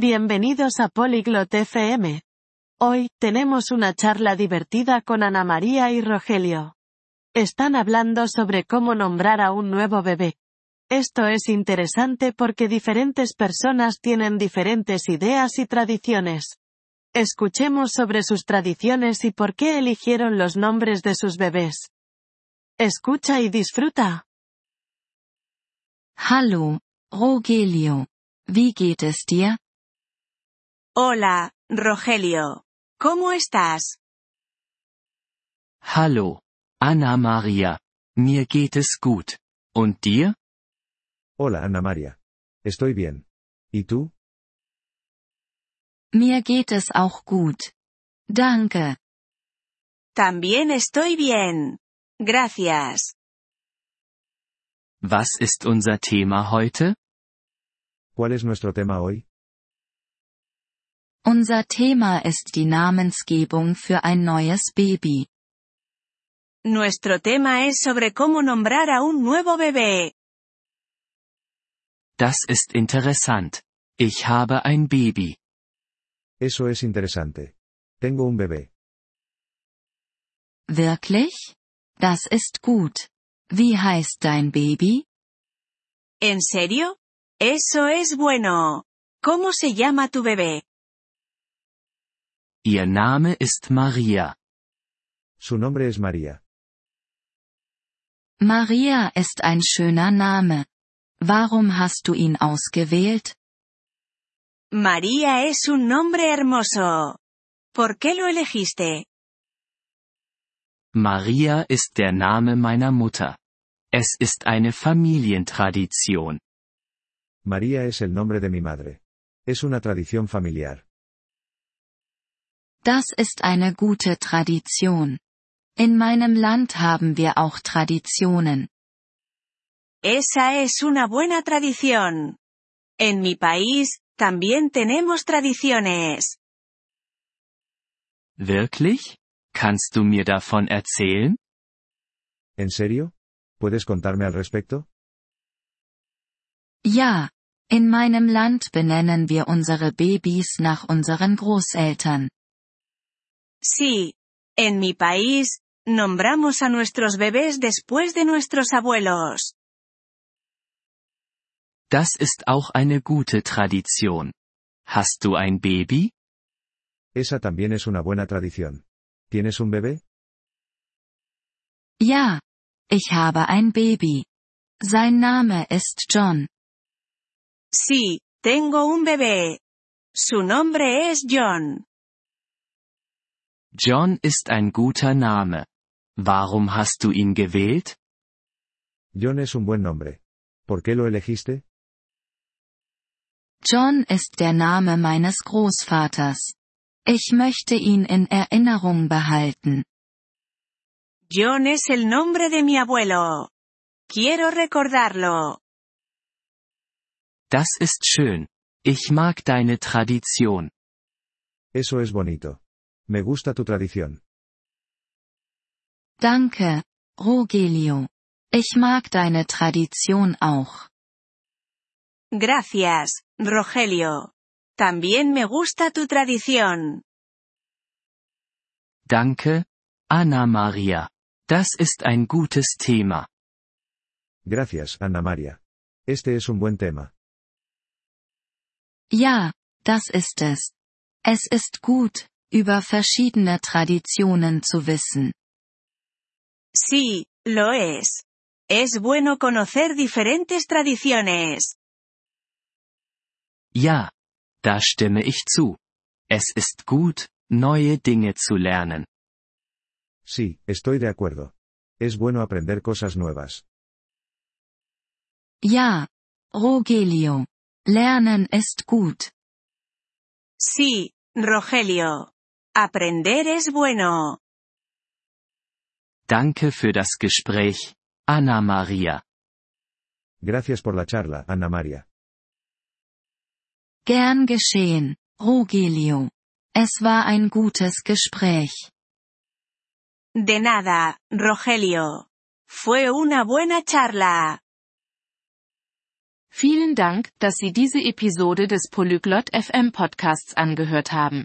Bienvenidos a Polyglot FM. Hoy, tenemos una charla divertida con Ana María y Rogelio. Están hablando sobre cómo nombrar a un nuevo bebé. Esto es interesante porque diferentes personas tienen diferentes ideas y tradiciones. Escuchemos sobre sus tradiciones y por qué eligieron los nombres de sus bebés. Escucha y disfruta. Hallo, Rogelio. Wie geht? Hola, Rogelio. ¿Cómo estás? Hallo, Anna Maria. Mir geht es gut. Und dir? Hola Ana María. Estoy bien. ¿Y tú? Mir geht es auch gut. Danke. También estoy bien. Gracias. Was ist unser Thema heute? ¿Cuál es nuestro tema hoy? Unser Thema ist die Namensgebung für ein neues Baby. Nuestro tema es sobre cómo nombrar a un nuevo bebé. Das ist interessant. Ich habe ein Baby. Eso es interesante. Tengo un bebé. Wirklich? Das ist gut. Wie heißt dein Baby? ¿En serio? Eso es bueno. ¿Cómo se llama tu bebé? Ihr Name ist Maria. Su nombre es María. Maria ist ein schöner Name. Warum hast du ihn ausgewählt? María es un nombre hermoso. ¿Por qué lo elegiste? Maria ist der Name meiner Mutter. Es ist eine Familientradition. María es el nombre de mi madre. Es una tradición familiar. Das ist eine gute Tradition. In meinem Land haben wir auch Traditionen. Esa es una buena tradición. En mi país, también tenemos tradiciones. Wirklich? Kannst du mir davon erzählen? ¿En serio? ¿Puedes contarme al respecto? Ja, in meinem Land benennen wir unsere Babys nach unseren Großeltern. Sí. En mi país, nombramos a nuestros bebés después de nuestros abuelos. Das ist auch eine gute Tradition. Hast du ein Baby? Esa también es una buena tradición. ¿Tienes un bebé? Ja, ich habe ein Baby. Sein Name ist John. Sí, tengo un bebé. Su nombre es John. John ist ein guter Name. Warum hast du ihn gewählt? John es un buen nombre. ¿Por qué lo elegiste? John ist der Name meines Großvaters. Ich möchte ihn in Erinnerung behalten. John es el nombre de mi abuelo. Quiero recordarlo. Das ist schön. Ich mag deine Tradition. Eso es bonito. Me gusta tu tradición. Danke, Rogelio. Ich mag deine Tradition auch. Gracias, Rogelio. También me gusta tu tradición. Danke, Anna Maria. Das ist ein gutes Thema. Gracias, Ana María. Este es un buen tema. Ja, das ist es. Es ist gut, über verschiedene Traditionen zu wissen. Sí, lo es. Es bueno conocer diferentes tradiciones. Ja, da stimme ich zu. Es ist gut, neue Dinge zu lernen. Sí, estoy de acuerdo. Es bueno aprender cosas nuevas. Ja, Rogelio. Lernen ist gut. Sí, Rogelio. Aprender es bueno. Danke für das Gespräch, Anna Maria. Gracias por la charla, Ana María. Gern geschehen, Rogelio. Es war ein gutes Gespräch. De nada, Rogelio. Fue una buena charla. Vielen Dank, dass Sie diese Episode des Polyglot FM Podcasts angehört haben.